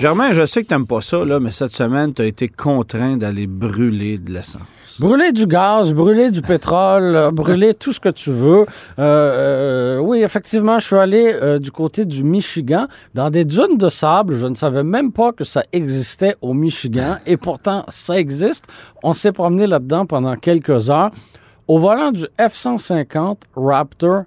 Germain, je sais que t'aimes pas ça, mais cette semaine, tu as été contraint d'aller brûler de l'essence. Brûler du gaz, brûler du pétrole, euh, brûler tout ce que tu veux. Euh, euh, oui, effectivement, je suis allé du côté du Michigan, dans des dunes de sable. Je ne savais même pas que ça existait au Michigan, et pourtant, ça existe. On s'est promené là-dedans pendant quelques heures au volant du F-150 Raptor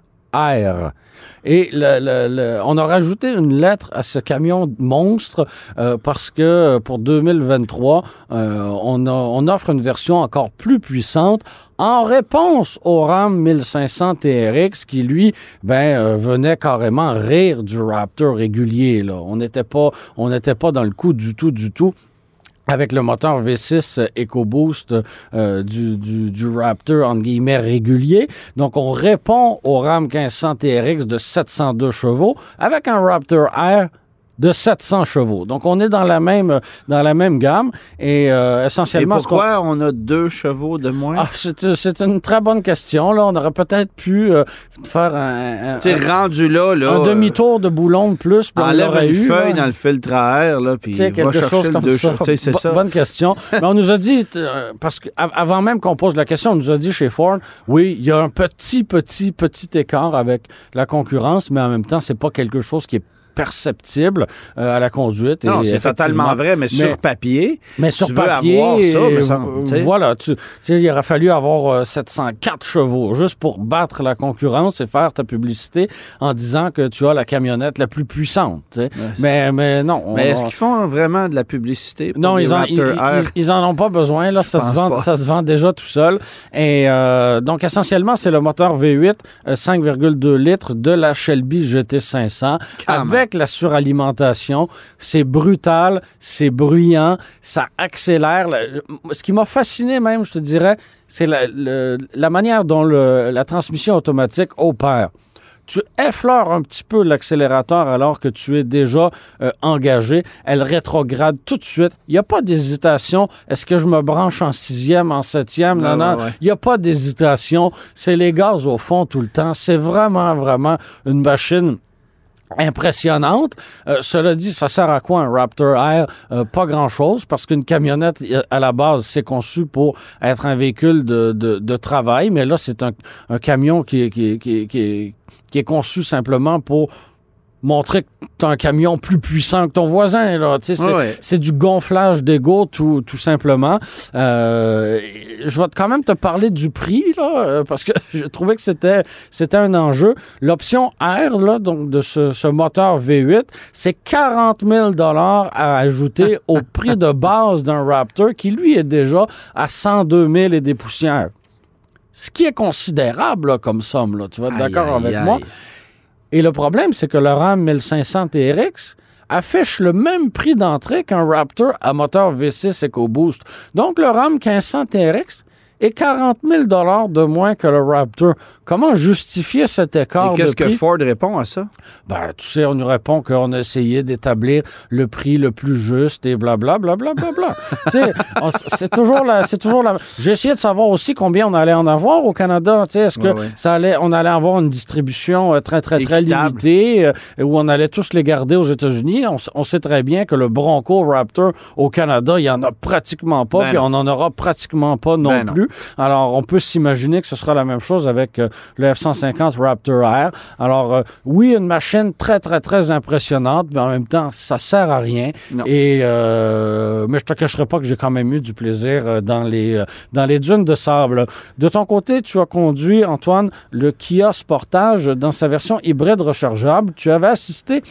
Et on a rajouté une lettre à ce camion monstre euh, parce que pour 2023, euh, on offre une version encore plus puissante en réponse au RAM 1500 TRX qui, lui, ben, euh, venait carrément rire du Raptor régulier. Là. On n'était pas, on n'était pas dans le coup du tout, du tout avec le moteur V6 EcoBoost euh, du, du, Raptor, entre guillemets, régulier. Donc, on répond au RAM 1500 TRX de 702 chevaux avec un Raptor Air de 700 chevaux. Donc, on est dans la même, dans la même gamme et euh, essentiellement... pourquoi on a deux chevaux de moins? Ah, c'est c'est une très bonne question. Là, on aurait peut-être pu euh, faire un, rendu là, là. un euh, demi-tour de boulon de plus. on Enlève une eu, feuille là. dans le filtre à air, là, puis va quelque chose comme deux ça. Bo- ça. Bonne question. Mais on nous a dit, euh, parce que av- avant même qu'on pose la question, on nous a dit chez Ford, oui, il y a un petit, petit, petit écart avec la concurrence, mais en même temps, c'est pas quelque chose qui est perceptible euh, à la conduite. Non, c'est totalement vrai, mais, sur papier, mais sur tu veux papier, avoir ça, me euh, voilà, tu, il aurait fallu avoir euh, 704 chevaux juste pour battre la concurrence et faire ta publicité en disant que tu as la camionnette la plus puissante. Mais, mais non. on- mais est-ce qu'ils font vraiment de la publicité pour non, les ils en, ils, Raptor Air? ils- ils en ont pas besoin. Là, ça, se vend, pas. ça se vend déjà tout seul. Et euh, donc, essentiellement, c'est le moteur V8 euh, 5,2 litres de la Shelby GT500 Quand avec la suralimentation. C'est brutal, c'est bruyant, ça accélère. Le- Ce qui m'a fasciné même, je te dirais, c'est la, le- la manière dont le- la transmission automatique opère tu effleures un petit peu l'accélérateur alors que tu es déjà euh, engagé. Elle rétrograde tout de suite. Il n'y a pas d'hésitation. Est-ce que je me branche en sixième, en septième? Non, non. ouais. Il n'y a pas d'hésitation. C'est les gaz au fond tout le temps. C'est vraiment, vraiment une machine impressionnante. Euh, cela dit, ça sert à quoi un Raptor Air? Euh, pas grand-chose, parce qu'une camionnette, euh, à la base, c'est conçu pour être un véhicule de, de, travail, mais là, c'est un, un camion qui, qui, qui, qui est conçu simplement pour montrer que tu un camion plus puissant que ton voisin. Là. Tu sais, C'est Ouais, ouais. c'est du gonflage d'ego, tout, tout simplement. Euh, je vais quand même te parler du prix, là, euh, parce que je trouvais que c'était c'était un enjeu. L'option R, là, donc de ce, ce moteur V8, c'est 40 000 à ajouter au prix de base d'un Raptor qui, lui, est déjà à 102 000 et des poussières. Ce qui est considérable là, comme somme, là. tu vas être Aïe, d'accord aïe, avec aïe. moi. Et le problème, c'est que le RAM 1500 TRX affiche le même prix d'entrée qu'un Raptor à moteur V6 EcoBoost. Donc, le RAM 1500 TRX est 40 000 de moins que le Raptor. Comment justifier cet écart Et qu'est-ce que? Ford répond à ça? Ben, tu sais, on nous répond qu'on a essayé d'établir le prix le plus juste et blablabla, blablabla. tu sais, on- c'est toujours la, c'est toujours la. J'ai essayé de savoir aussi combien on allait en avoir au Canada. Tu sais, est-ce que Ouais, ouais. ça allait, on allait avoir une distribution euh, très, très, très Équitable. limitée euh, où on allait tous les garder aux États-Unis. On, sait très bien que le Bronco Raptor au Canada, il y en a pratiquement pas, Ben puis non. on n'en aura pratiquement pas non Ben non. Alors, on peut s'imaginer que ce sera la même chose avec euh, le F-150 Raptor Air. Alors, euh, oui, une machine très, très, très impressionnante, mais en même temps, ça sert à rien. Non. Et, euh, mais je te cacherai pas que j'ai quand même eu du plaisir dans les, dans les dunes de sable. De ton côté, tu as conduit, Antoine, le Kia Sportage dans sa version hybride rechargeable. Tu avais assisté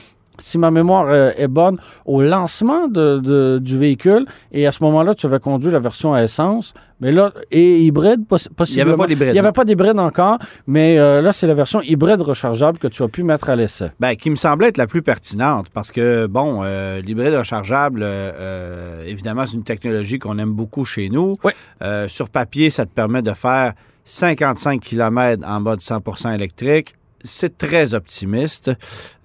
si ma mémoire euh, est bonne, au lancement de, de- du véhicule. Et à ce moment-là, tu avais conduit la version à essence. Mais là, et hybride, poss- possiblement. Il n'y avait pas d'hybride encore, mais euh, là, c'est la version hybride rechargeable que tu as pu mettre à l'essai. Ben, qui me semblait être la plus pertinente parce que, bon, euh, l'hybride rechargeable, euh, évidemment, c'est une technologie qu'on aime beaucoup chez nous. Oui. Sur papier, ça te permet de faire 55 km en mode 100% électrique. C'est très optimiste.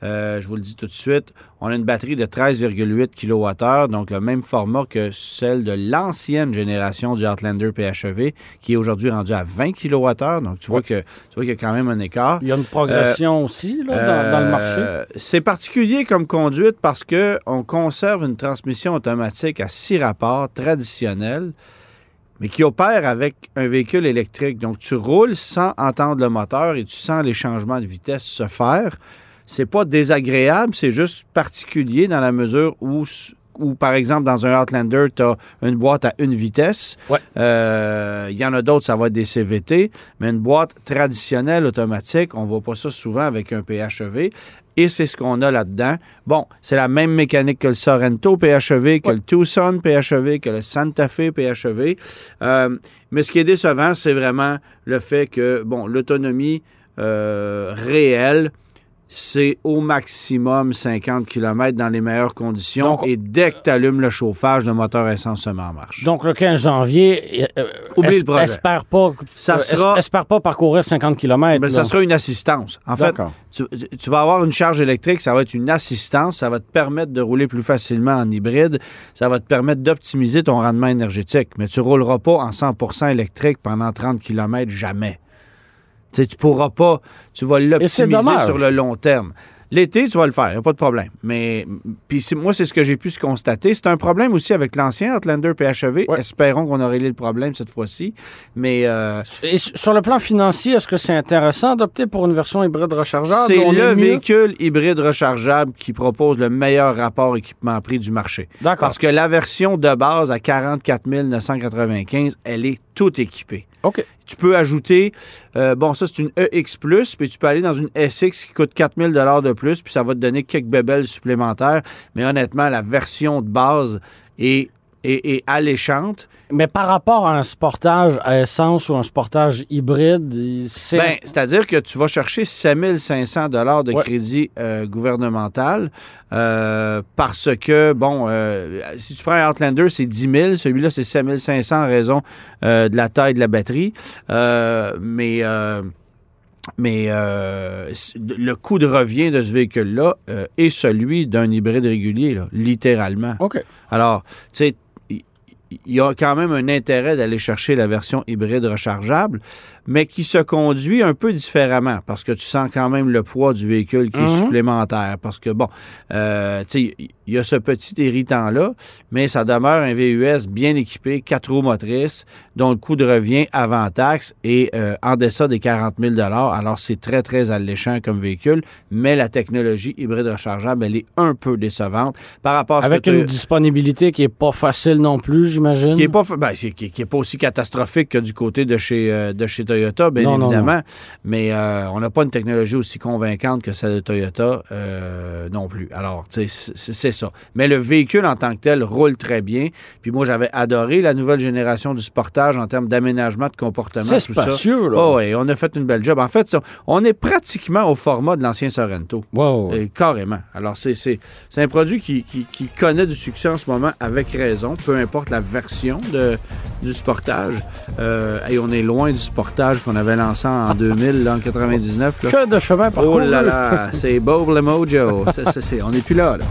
Euh, je vous le dis tout de suite. On a une batterie de 13,8 kWh, donc le même format que celle de l'ancienne génération du Outlander PHEV, qui est aujourd'hui rendue à 20 kWh. Donc tu vois que tu vois qu'il y a quand même un écart. Il y a une progression aussi là, dans, dans, le marché. Euh, c'est particulier comme conduite parce que on conserve une transmission automatique à six rapports traditionnelle mais qui opère avec un véhicule électrique. Donc, tu roules sans entendre le moteur et tu sens les changements de vitesse se faire. C'est pas désagréable, c'est juste particulier dans la mesure où, où par exemple, dans un Outlander, tu as une boîte à une vitesse. Ouais. Euh, Il y en a d'autres, ça va être des CVT, mais une boîte traditionnelle automatique, on voit pas ça souvent avec un PHEV. Et c'est ce qu'on a là-dedans. Bon, c'est la même mécanique que le Sorrento PHEV, que Ouais. le Tucson PHEV, que le Santa Fe PHEV. Euh, mais ce qui est décevant, c'est vraiment le fait que, bon, l'autonomie euh, réelle, c'est au maximum 50 km dans les meilleures conditions. Donc, et dès que tu allumes le chauffage, le moteur essence se met en marche. Donc, le 15 janvier, euh, Oublie es- le projet. espère pas, Ça euh, sera- espère pas parcourir 50 km. Mais ça sera une assistance. En fait, tu, tu vas avoir une charge électrique, ça va être une assistance, ça va te permettre de rouler plus facilement en hybride, ça va te permettre d'optimiser ton rendement énergétique, mais tu rouleras pas en 100% électrique pendant 30 km jamais. Tu tu pourras pas, tu vas l'optimiser sur le long terme. L'été, tu vas le faire, y a pas de problème. Mais puis moi, c'est ce que j'ai pu se constater. C'est un problème aussi avec l'ancien Outlander PHEV. Ouais. Espérons qu'on a réglé le problème cette fois-ci. Mais euh, Et sur le plan financier, est-ce que c'est intéressant d'opter pour une version hybride rechargeable? C'est le véhicule hybride rechargeable qui propose le meilleur rapport équipement-prix du marché. D'accord. Parce que la version de base à 44 995, elle est toute équipée. OK. Tu peux ajouter, euh, bon, ça c'est une EX, puis tu peux aller dans une SX qui coûte 4000 de plus, puis ça va te donner quelques bébelles supplémentaires. Mais honnêtement, la version de base est, est alléchante. Mais par rapport à un sportage à essence ou un sportage hybride, c'est... Ben, c'est-à-dire que tu vas chercher 7500 dollars de Ouais. crédit euh, gouvernemental euh, parce que, bon, euh, si tu prends un Outlander, c'est 10 000. Celui-là, c'est 7500 en raison de la taille de la batterie. Mais... euh, le coût de revient de ce véhicule-là euh, est celui d'un hybride régulier, là, littéralement. OK. Alors, tu sais, il y a quand même un intérêt d'aller chercher la version hybride rechargeable, mais qui se conduit un peu différemment parce que tu sens quand même le poids du véhicule qui est Mhm. supplémentaire. Parce que, bon, euh, tu sais, il y a ce petit irritant-là, mais ça demeure un VUS bien équipé, quatre roues motrices, dont le coût de revient avant taxe est euh, en deçà des 40 000 Alors, c'est très, très alléchant comme véhicule, mais la technologie hybride rechargeable, elle est un peu décevante par rapport à ce Avec que une disponibilité qui est pas facile non plus, j'imagine. qui n'est pas, ben, qui, qui est pas aussi catastrophique que du côté de chez, euh, de chez Toyota, bien Non, non, évidemment. Mais euh, on n'a pas une technologie aussi convaincante que celle de Toyota euh, non plus. Alors, c'est ça. Mais le véhicule en tant que tel roule très bien. Puis moi, j'avais adoré la nouvelle génération du Sportage en termes d'aménagement de comportement. C'est tout ça. spacieux, là. Oh, oui, on a fait une belle job. En fait, on est pratiquement au format de l'ancien Sorrento. Wow. Euh, carrément. Alors, c'est, un produit qui, qui- qui connaît du succès en ce moment avec raison, peu importe la version de, du Sportage. Euh, et on est loin du Sportage qu'on avait lancé en 2000, là, en 99. là. Que de chemin parcouru. Oh là là, c'est Bob le Mojo. On n'est plus là, là.